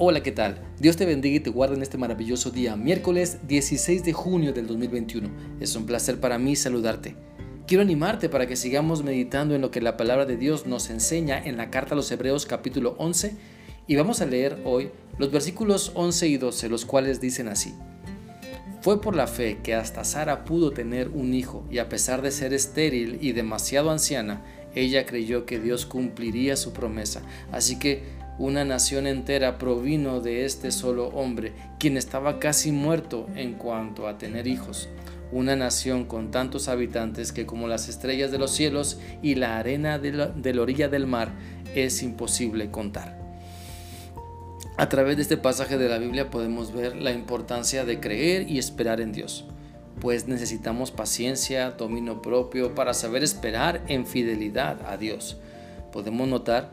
Hola, ¿qué tal? Dios te bendiga y te guarde en este maravilloso día, miércoles 16 de junio del 2021. Es un placer para mí saludarte. Quiero animarte para que sigamos meditando en lo que la palabra de Dios nos enseña en la carta a los Hebreos capítulo 11 y vamos a leer hoy los versículos 11 y 12, los cuales dicen así. Fue por la fe que hasta Sara pudo tener un hijo y a pesar de ser estéril y demasiado anciana, ella creyó que Dios cumpliría su promesa. Así que una nación entera provino de este solo hombre, quien estaba casi muerto en cuanto a tener hijos. Una nación con tantos habitantes que como las estrellas de los cielos y la arena de la, orilla del mar es imposible contar. A través de este pasaje de la Biblia podemos ver la importancia de creer y esperar en Dios, pues necesitamos paciencia, dominio propio para saber esperar en fidelidad a Dios. Podemos notar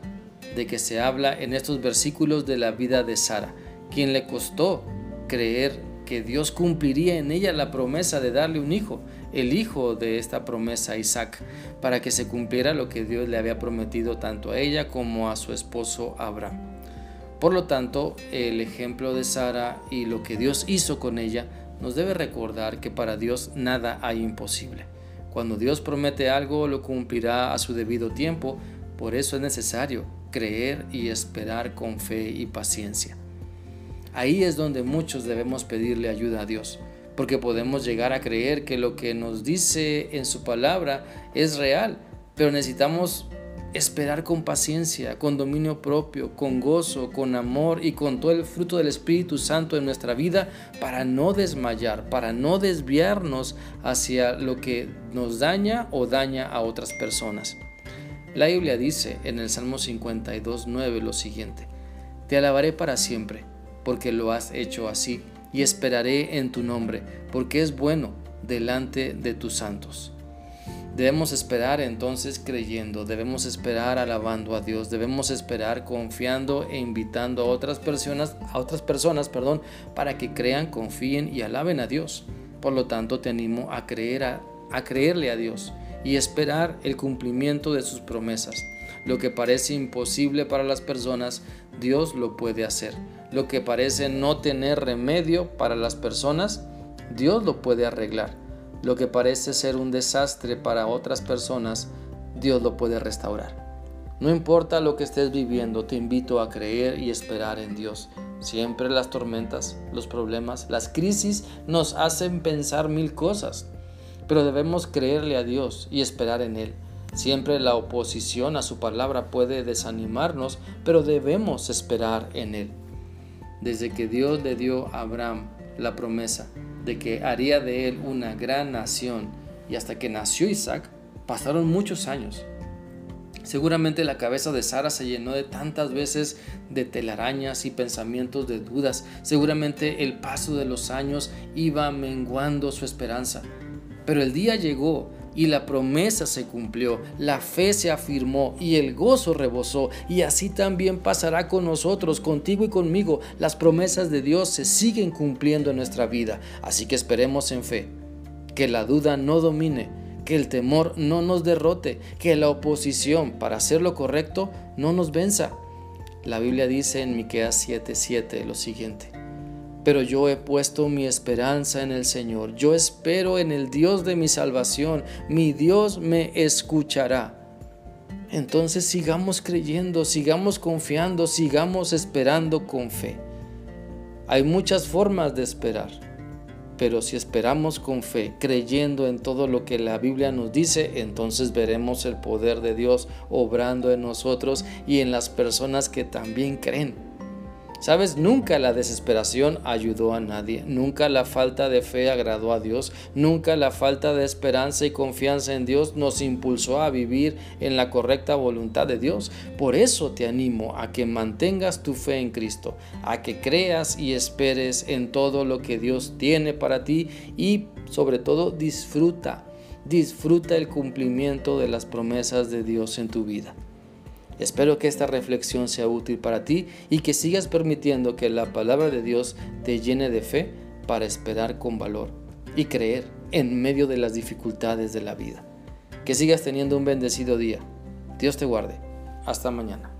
de que se habla en estos versículos de la vida de Sara, quien le costó creer que Dios cumpliría en ella la promesa de darle un hijo, el hijo de esta promesa, Isaac, para que se cumpliera lo que Dios le había prometido tanto a ella como a su esposo Abraham. Por lo tanto, el ejemplo de Sara y lo que Dios hizo con ella nos debe recordar que para Dios nada hay imposible. Cuando Dios promete algo, lo cumplirá a su debido tiempo, por eso es necesario creer y esperar con fe y paciencia. Ahí es donde muchos debemos pedirle ayuda a Dios, porque podemos llegar a creer que lo que nos dice en su palabra es real, pero necesitamos esperar con paciencia, con dominio propio, con gozo, con amor y con todo el fruto del Espíritu Santo en nuestra vida para no desmayar, para no desviarnos hacia lo que nos daña o daña a otras personas. La Biblia dice en el Salmo 52, 9 lo siguiente, Te alabaré para siempre, porque lo has hecho así, y esperaré en tu nombre, porque es bueno delante de tus santos. Debemos esperar entonces creyendo, debemos esperar alabando a Dios, debemos esperar confiando e invitando a otras personas, a otras personas, perdón, para que crean, confíen y alaben a Dios. Por lo tanto, te animo a creer a, a creerle a Dios y esperar el cumplimiento de sus promesas. Lo que parece imposible para las personas, Dios lo puede hacer. Lo que parece no tener remedio para las personas, Dios lo puede arreglar. Lo que parece ser un desastre para otras personas, Dios lo puede restaurar. No importa lo que estés viviendo, te invito a creer y esperar en Dios. Siempre las tormentas, los problemas, las crisis nos hacen pensar mil cosas pero debemos creerle a Dios y esperar en Él. Siempre la oposición a su palabra puede desanimarnos, pero debemos esperar en Él. Desde que Dios le dio a Abraham la promesa de que haría de él una gran nación y hasta que nació Isaac, pasaron muchos años. Seguramente la cabeza de Sara se llenó de tantas veces de telarañas y pensamientos de dudas. Seguramente el paso de los años iba menguando su esperanza. Pero el día llegó y la promesa se cumplió, la fe se afirmó y el gozo rebosó. Y así también pasará con nosotros, contigo y conmigo. Las promesas de Dios se siguen cumpliendo en nuestra vida. Así que esperemos en fe. Que la duda no domine, que el temor no nos derrote, que la oposición para hacer lo correcto no nos venza. La Biblia dice en Miqueas 7:7 lo siguiente: pero yo he puesto mi esperanza en el Señor. Yo espero en el Dios de mi salvación. Mi Dios me escuchará. Entonces sigamos creyendo, sigamos confiando, sigamos esperando con fe. Hay muchas formas de esperar, pero si esperamos con fe, creyendo en todo lo que la Biblia nos dice, entonces veremos el poder de Dios obrando en nosotros y en las personas que también creen. Sabes, nunca la desesperación ayudó a nadie, nunca la falta de fe agradó a Dios, nunca la falta de esperanza y confianza en Dios nos impulsó a vivir en la correcta voluntad de Dios. Por eso te animo a que mantengas tu fe en Cristo, a que creas y esperes en todo lo que Dios tiene para ti y sobre todo disfruta, disfruta el cumplimiento de las promesas de Dios en tu vida. Espero que esta reflexión sea útil para ti y que sigas permitiendo que la palabra de Dios te llene de fe para esperar con valor y creer en medio de las dificultades de la vida. Que sigas teniendo un bendecido día. Dios te guarde. Hasta mañana.